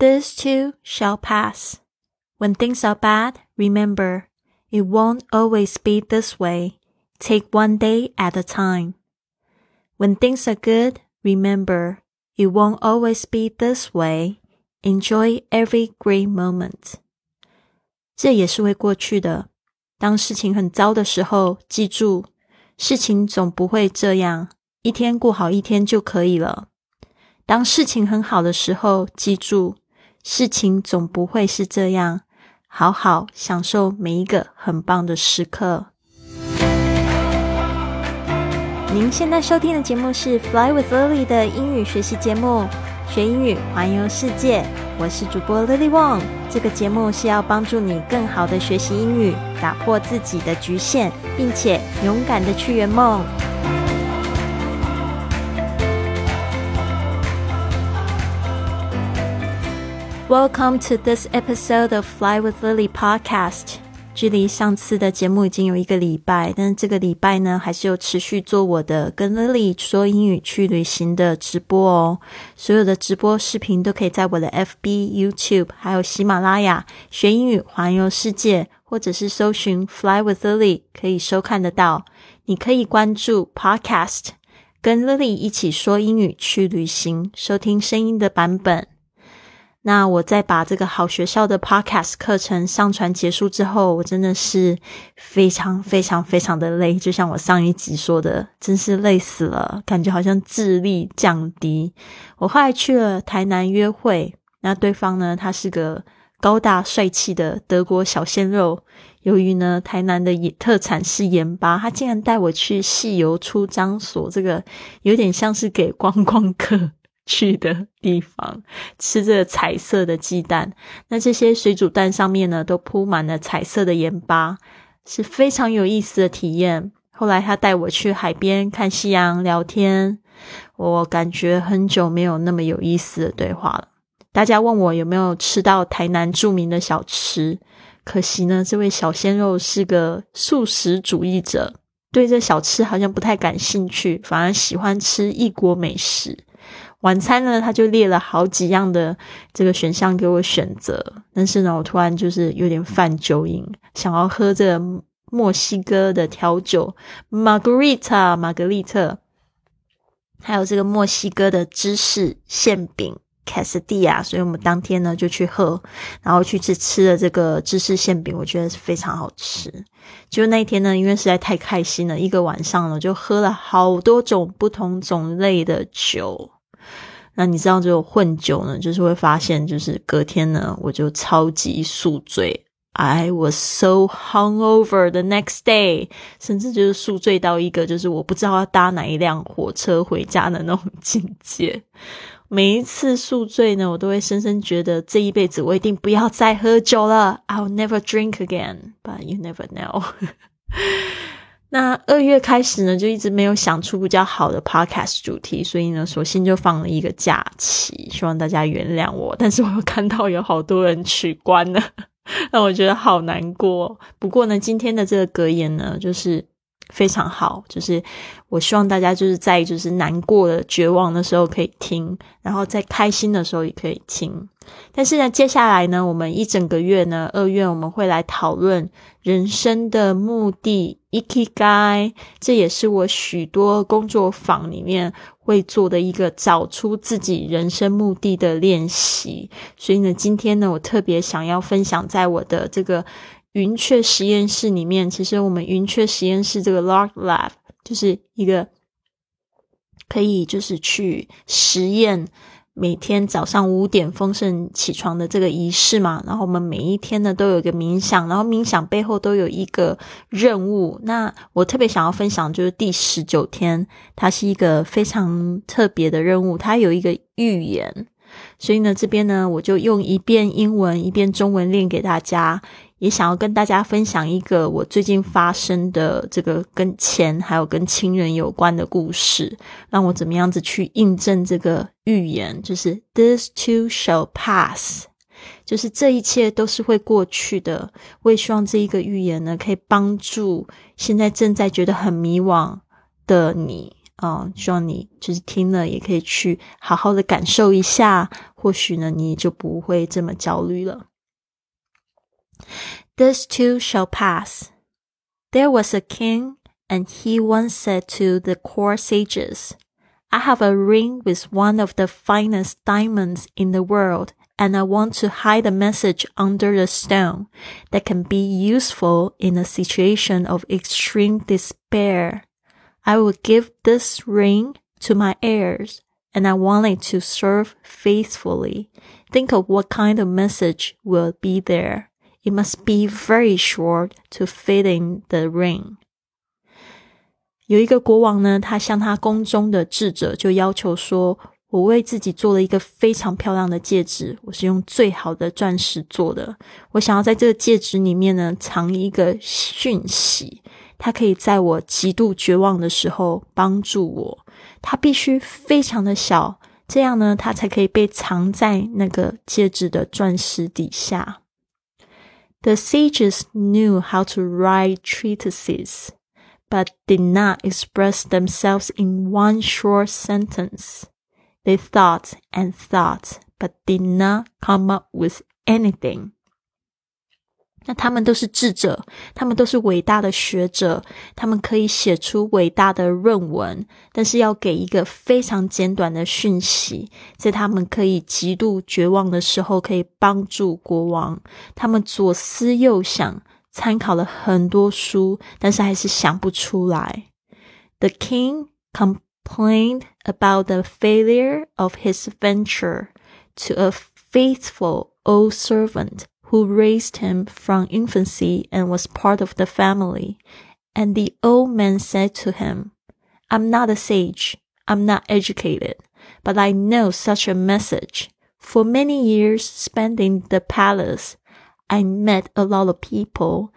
This too shall pass. When things are bad, remember, it won't always be this way. Take one day at a time. When things are good, remember, it won't always be this way. Enjoy every great moment. 这也是会过去的。当事情很糟的时候，记住，事情总不会这样，一天过好一天就可以了。当事情很好的时候，记住， 事情总不会是这样，好好享受每一个很棒的时刻。您现在收听的节目是《Fly with Lily》的英语学习节目，学英语环游世界。我是主播 Lily Wong。这个节目是要帮助你更好的学习英语，打破自己的局限，并且勇敢的去圆梦。Welcome to this episode of Fly with Lily podcast。距离上次的节目已经有一个礼拜，但是这个礼拜呢，还是有持续做我的跟 Lily 说英语去旅行的直播哦。所有的直播视频都可以在我的 FB、YouTube 还有喜马拉雅学英语环游世界，或者是搜寻 Fly with Lily 可以收看得到。你可以关注 Podcast，跟 Lily 一起说英语去旅行，收听声音的版本。那我在把这个好学校的 podcast 课程上传结束之后，我真的是非常非常非常的累，就像我上一集说的，真是累死了，感觉好像智力降低。我后来去了台南约会，那对方呢，他是个高大帅气的德国小鲜肉。由于呢，台南的特产是盐巴，他竟然带我去细游出张所，这个有点像是给观光客。去的地方吃这个彩色的鸡蛋，那这些水煮蛋上面呢都铺满了彩色的盐巴，是非常有意思的体验。后来他带我去海边看夕阳、聊天，我感觉很久没有那么有意思的对话了。大家问我有没有吃到台南著名的小吃，可惜呢，这位小鲜肉是个素食主义者，对这小吃好像不太感兴趣，反而喜欢吃异国美食。晚餐呢，他就列了好几样的这个选项给我选择，但是呢，我突然就是有点犯酒瘾，想要喝这个墨西哥的调酒 Margarita 玛格丽特，还有这个墨西哥的芝士馅饼 Quesadilla，所以我们当天呢就去喝，然后去吃吃了这个芝士馅饼，我觉得是非常好吃。就那一天呢，因为实在太开心了，一个晚上了，就喝了好多种不同种类的酒。那你知道就混酒呢，就是会发现，就是隔天呢，我就超级宿醉，I was so hungover the next day，甚至就是宿醉到一个就是我不知道要搭哪一辆火车回家的那种境界。每一次宿醉呢，我都会深深觉得这一辈子我一定不要再喝酒了，I'll never drink again，but you never know。那二月开始呢，就一直没有想出比较好的 podcast 主题，所以呢，索性就放了一个假期，希望大家原谅我。但是我又看到有好多人取关了，让我觉得好难过。不过呢，今天的这个格言呢，就是非常好，就是我希望大家就是在就是难过的、绝望的时候可以听，然后在开心的时候也可以听。但是呢，接下来呢，我们一整个月呢，二月我们会来讨论人生的目的，ikigai，这也是我许多工作坊里面会做的一个找出自己人生目的的练习。所以呢，今天呢，我特别想要分享，在我的这个云雀实验室里面，其实我们云雀实验室这个 Lark Lab 就是一个可以就是去实验。每天早上五点丰盛起床的这个仪式嘛，然后我们每一天呢都有一个冥想，然后冥想背后都有一个任务。那我特别想要分享就是第十九天，它是一个非常特别的任务，它有一个预言。所以呢，这边呢我就用一遍英文一遍中文练给大家。也想要跟大家分享一个我最近发生的这个跟钱还有跟亲人有关的故事，让我怎么样子去印证这个预言，就是 This too shall pass，就是这一切都是会过去的。我也希望这一个预言呢，可以帮助现在正在觉得很迷惘的你。啊，希望你就是听了也可以去好好的感受一下，或许呢你就不会这么焦虑了。This too shall pass. There was a king, and he once said to the court sages, I have a ring with one of the finest diamonds in the world, and I want to hide a message under the stone that can be useful in a situation of extreme despair. I will give this ring to my heirs, and I want it to serve faithfully. Think of what kind of message will be there. It must be very short to fit in the ring. 有一个国王呢，他向他宫中的智者就要求说：“我为自己做了一个非常漂亮的戒指，我是用最好的钻石做的。我想要在这个戒指里面呢藏一个讯息，它可以在我极度绝望的时候帮助我。它必须非常的小，这样呢，它才可以被藏在那个戒指的钻石底下。The sages knew how to write treatises. but did not express themselves in one short sentence. They thought and thought, but did not come up with anything. 那他们都是智者，他们都是伟大的学者，他们可以写出伟大的论文，但是要给一个非常简短的讯息，在他们可以极度绝望的时候，可以帮助国王。他们左思右想，参考了很多书，但是还是想不出来。The king complained about the failure of his venture to a faithful old servant who raised him from infancy and was part of the family. And the old man said to him, I'm not a sage, I'm not educated, but I know such a message. For many years spent in the palace, I met a lot of people.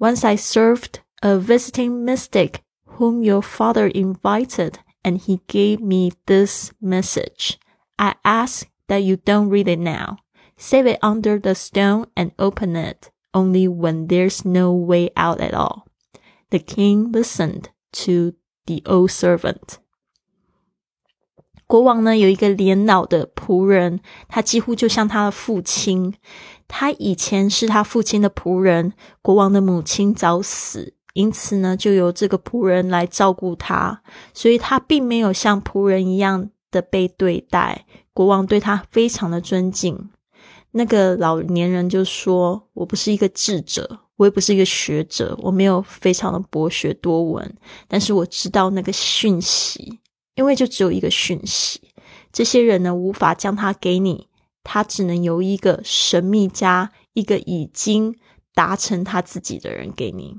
Once I served a visiting mystic whom your father invited, and he gave me this message. I ask that you don't read it now Save it under the stone and open it only when there's no way out at all. The king listened to the old servant. 国王呢有一个年老的仆人，他几乎就像他的父亲。他以前是他父亲的仆人，国王的母亲早死，因此呢，就由这个仆人来照顾他，所以他并没有像仆人一样的被对待。国王对他非常的尊敬。 那个老年人就说：“我不是一个智者，我也不是一个学者，我没有非常的博学多闻，但是我知道那个讯息。”因为就只有一个讯息，这些人呢无法将它给你，他只能由一个神秘家，一个已经达成他自己的人给你。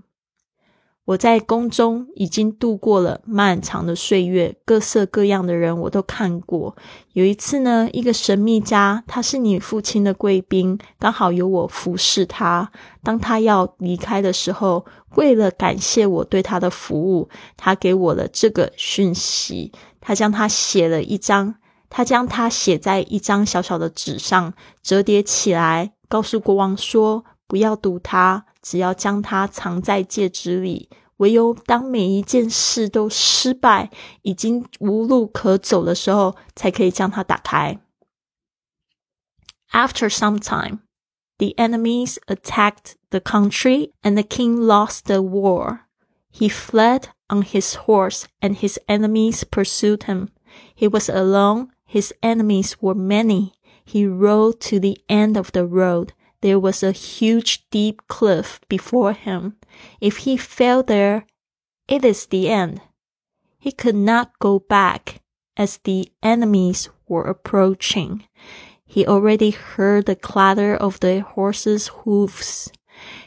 我在宫中已经度过了漫长的岁月，各色各样的人我都看过。有一次呢，一个神秘家，他是你父亲的贵宾，刚好由我服侍他。当他要离开的时候，为了感谢我对他的服务，他给我了这个讯息。他将他写了一张，他将他写在一张小小的纸上，折叠起来，告诉国王说：“不要读它。”只要将它藏在戒指里，唯有当每一件事都失败、已经无路可走的时候，才可以将它打开。After some time, the enemies attacked the country, and the king lost the war. He fled on his horse, and his enemies pursued him. He was alone; his enemies were many. He rode to the end of the road there was a huge deep cliff before him. If he fell there, it is the end. He could not go back as the enemies were approaching. He already heard the clatter of the horses' hoofs.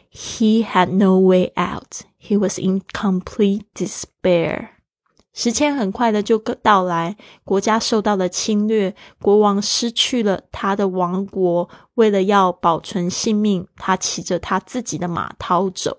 He had no way out. He was in complete despair. 时间很快的就到来，国家受到了侵略，国王失去了他的王国。为了要保存性命，他骑着他自己的马逃走，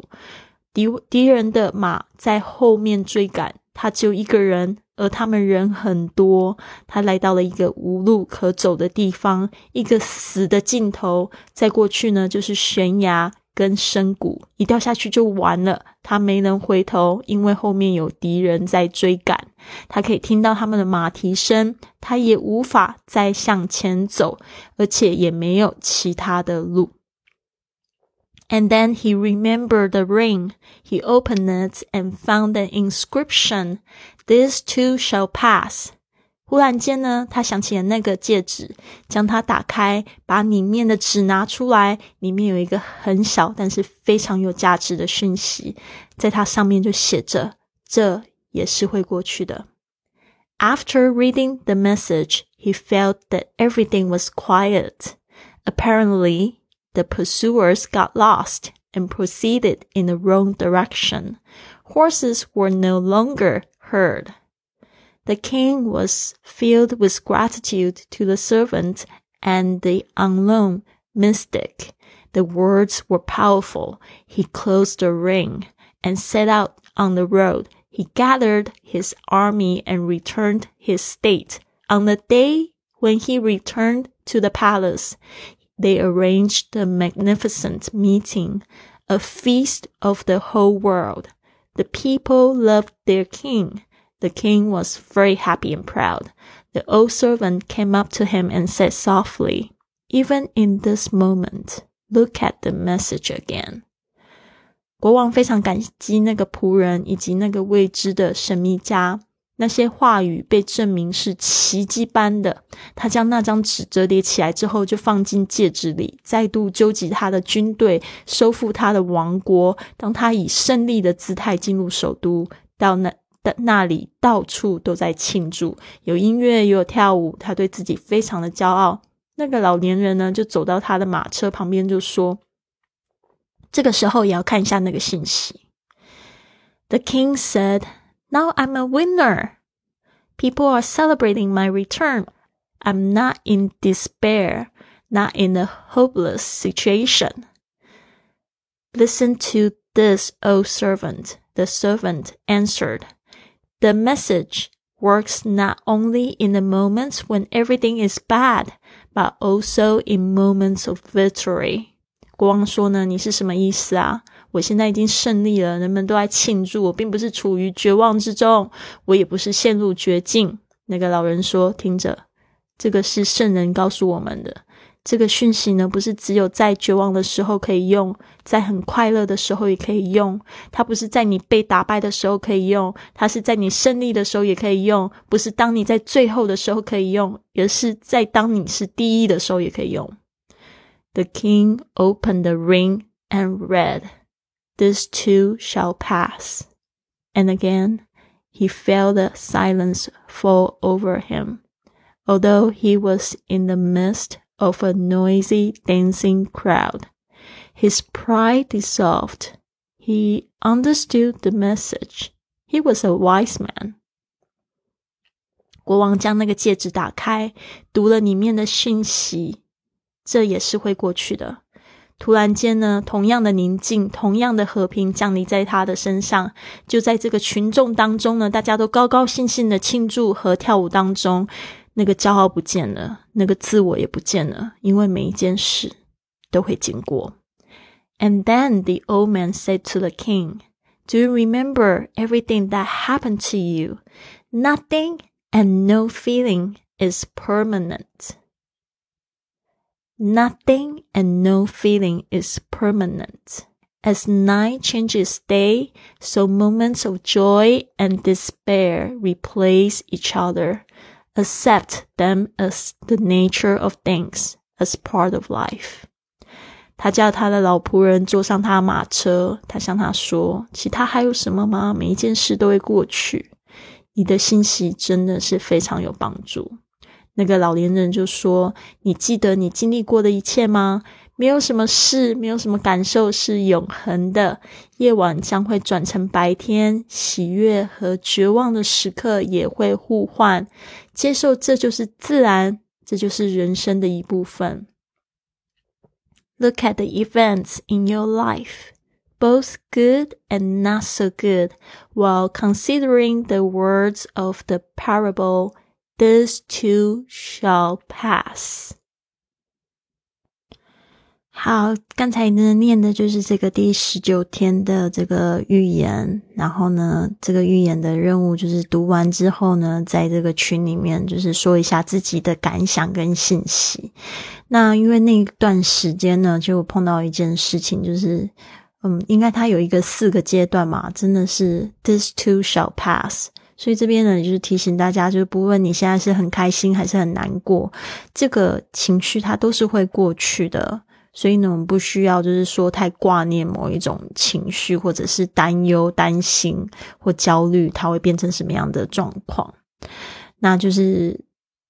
敌敌人的马在后面追赶，他只有一个人，而他们人很多。他来到了一个无路可走的地方，一个死的尽头。再过去呢，就是悬崖，跟深谷，一掉下去就完了。他没能回头，因为后面有敌人在追赶。他可以听到他们的马蹄声，他也无法再向前走，而且也没有其他的路。And then he remembered the ring. He opened it and found an inscription, "These two shall pass." 忽然间呢，他想起了那个戒指，将它打开，把里面的纸拿出来，里面有一个很小但是非常有价值的讯息，在它上面就写着：“这也是会过去的。” After reading the message, he felt that everything was quiet. Apparently, the pursuers got lost and proceeded in the wrong direction. Horses were no longer heard. The king was filled with gratitude to the servant and the unknown mystic. The words were powerful. He closed the ring and set out on the road. He gathered his army and returned his state. On the day when he returned to the palace, they arranged a magnificent meeting, a feast of the whole world. The people loved their king the king was very happy and proud. The old servant came up to him and said softly, Even in this moment, look at the message again. 国王非常感激那个仆人以及那个未知的神秘家。那些话语被证明是奇迹般的。他将那张纸折叠起来之后，就放进戒指里，再度纠集他的军队，收复他的王国。当他以胜利的姿态进入首都，到那。 的那里到处都在庆祝，有音乐，也有跳舞。他对自己非常的骄傲。那个老年人呢，就走到他的马车旁边，就说：“这个时候也要看一下那个信息。” The king said, "Now I'm a winner. People are celebrating my return. I'm not in despair, not in a hopeless situation. Listen to this, old servant." The servant answered. The message works not only in the moments when everything is bad, but also in moments of victory. 国王说呢，你是什么意思啊？我现在已经胜利了，人们都在庆祝，我并不是处于绝望之中，我也不是陷入绝境。那个老人说：“听着，这个是圣人告诉我们的。” 这个讯息呢，不是只有在绝望的时候可以用，在很快乐的时候也可以用。它不是在你被打败的时候可以用，它是在你胜利的时候也可以用。不是当你在最后的时候可以用，而是在当你是第一的时候也可以用。The king opened the ring and read, "This too shall pass." And again, he felt the silence fall over him, although he was in the midst of a noisy dancing crowd. His pride dissolved. He understood the message. He was a wise man. 国王将那个戒指打开，读了里面的讯息。这也是会过去的。突然间呢，同样的宁静，同样的和平降临在他的身上。就在这个群众当中呢，大家都高高兴兴的庆祝和跳舞当中。 那个骄傲不见了，那个自我也不见了，因为每一件事都会经过。And then the old man said to the king, Do you remember everything that happened to you? Nothing and no feeling is permanent. Nothing and no feeling is permanent. As night changes day, so moments of joy and despair replace each other Accept them as the nature of things, as part of life. 他叫他的老仆人坐上他马车，他向他说：“其他还有什么吗？每一件事都会过去。你的信息真的是非常有帮助。”那个老年人就说：“你记得你经历过的一切吗？”没有什么事，没有什么感受是永恒的。夜晚将会转成白天，喜悦和绝望的时刻也会互换。接受这就是自然，这就是人生的一部分。Look at the events in your life, both good and not so good, while considering the words of the parable, "These two shall pass." 好，刚才呢念的就是这个第十九天的这个预言，然后呢，这个预言的任务就是读完之后呢，在这个群里面就是说一下自己的感想跟信息。那因为那一段时间呢，就碰到一件事情，就是嗯，应该它有一个四个阶段嘛，真的是 this too shall pass。所以这边呢，就是提醒大家，就是不论你现在是很开心还是很难过，这个情绪它都是会过去的。所以呢，我们不需要就是说太挂念某一种情绪，或者是担忧、担心或焦虑，它会变成什么样的状况？那就是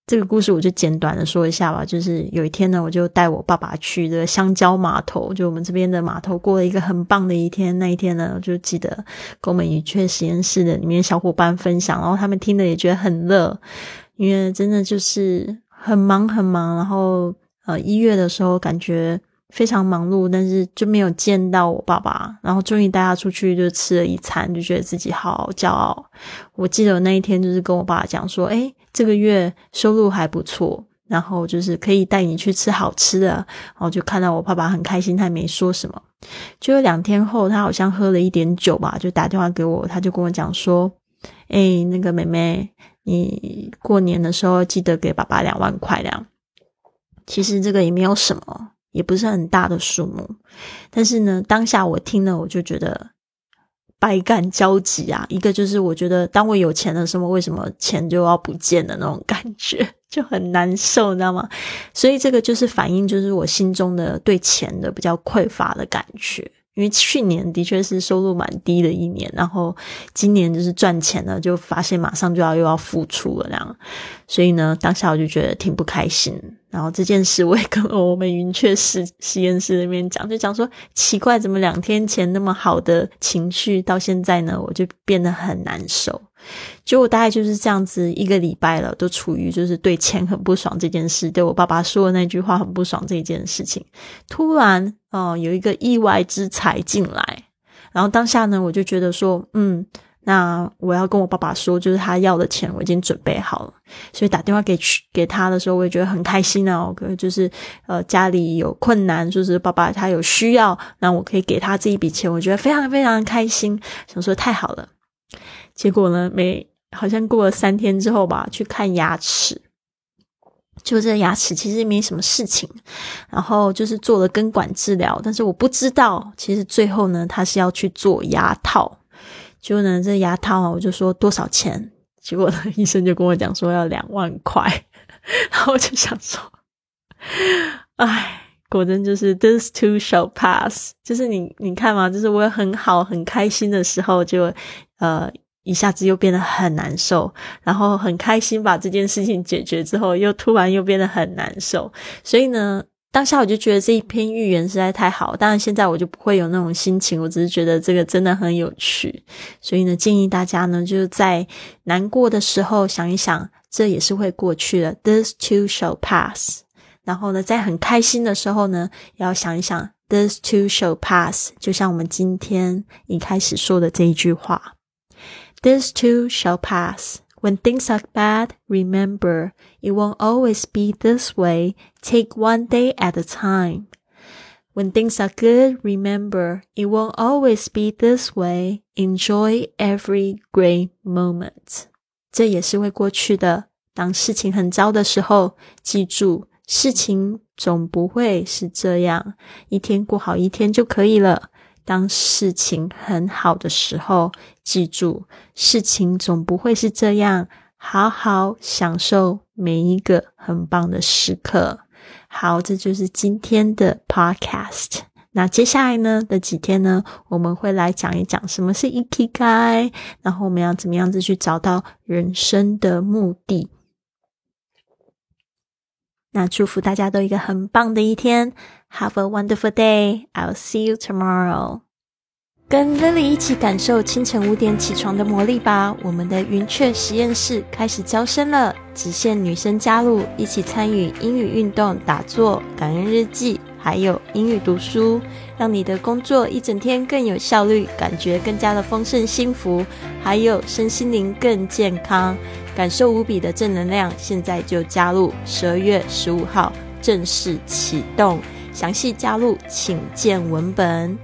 这个故事，我就简短的说一下吧。就是有一天呢，我就带我爸爸去这个香蕉码头，就我们这边的码头，过了一个很棒的一天。那一天呢，我就记得跟我们云雀实验室的里面小伙伴分享，然后他们听了也觉得很乐，因为真的就是很忙很忙，然后呃一月的时候感觉。非常忙碌，但是就没有见到我爸爸。然后终于带他出去，就吃了一餐，就觉得自己好骄傲。我记得那一天就是跟我爸爸讲说：“诶，这个月收入还不错，然后就是可以带你去吃好吃的。”然后就看到我爸爸很开心，他也没说什么。就有两天后，他好像喝了一点酒吧，就打电话给我，他就跟我讲说：“诶，那个妹妹，你过年的时候记得给爸爸两万块两。”其实这个也没有什么。也不是很大的数目，但是呢，当下我听了，我就觉得百感交集啊。一个就是我觉得，当我有钱的时候，为什么钱就要不见的那种感觉，就很难受，你知道吗？所以这个就是反映，就是我心中的对钱的比较匮乏的感觉。因为去年的确是收入蛮低的一年，然后今年就是赚钱了，就发现马上就要又要付出了，这样，所以呢，当下我就觉得挺不开心。然后这件事我也跟我们云雀实实验室那边讲，就讲说奇怪，怎么两天前那么好的情绪，到现在呢，我就变得很难受。就我大概就是这样子一个礼拜了，都处于就是对钱很不爽这件事，对我爸爸说的那句话很不爽这件事情。突然，哦，有一个意外之财进来，然后当下呢，我就觉得说，嗯，那我要跟我爸爸说，就是他要的钱我已经准备好了，所以打电话给去给他的时候，我也觉得很开心啊。就是呃家里有困难，就是爸爸他有需要，那我可以给他这一笔钱，我觉得非常非常开心，想说太好了。结果呢？没，好像过了三天之后吧，去看牙齿，就这牙齿其实没什么事情，然后就是做了根管治疗，但是我不知道，其实最后呢，他是要去做牙套。结果呢，这牙套啊，我就说多少钱？结果呢，医生就跟我讲说要两万块，然后我就想说，哎，果真就是 this too shall pass，就是你你看嘛，就是我很好很开心的时候就呃。一下子又变得很难受，然后很开心把这件事情解决之后，又突然又变得很难受。所以呢，当下我就觉得这一篇预言实在太好。当然现在我就不会有那种心情，我只是觉得这个真的很有趣。所以呢，建议大家呢，就是在难过的时候想一想，这也是会过去的，this too shall pass。然后呢，在很开心的时候呢，要想一想，this too shall pass。就像我们今天一开始说的这一句话。This too shall pass. When things are bad, remember it won't always be this way. Take one day at a time. When things are good, remember it won't always be this way. Enjoy every great moment. 这也是会过去的。当事情很糟的时候，记住，事情总不会是这样，一天过好一天就可以了。当事情很好的时候，记住，事情总不会是这样。 好好享受每一个很棒的时刻。好，这就是今天的 podcast。那接下来呢的几天呢，我们会来讲一讲什么是 ikigai，然后我们要怎么样子去找到人生的目的。那祝福大家都一个很棒的一天，Have a wonderful day. I'll see you tomorrow. 跟 Lily 一起感受清晨五点起床的魔力吧！我们的云雀实验室开始招生了，只限女生加入，一起参与英语运动、打坐、感恩日记，还有英语读书，让你的工作一整天更有效率，感觉更加的丰盛幸福，还有身心灵更健康，感受无比的正能量。现在就加入，十二月十五号正式启动。详细加入请见文本。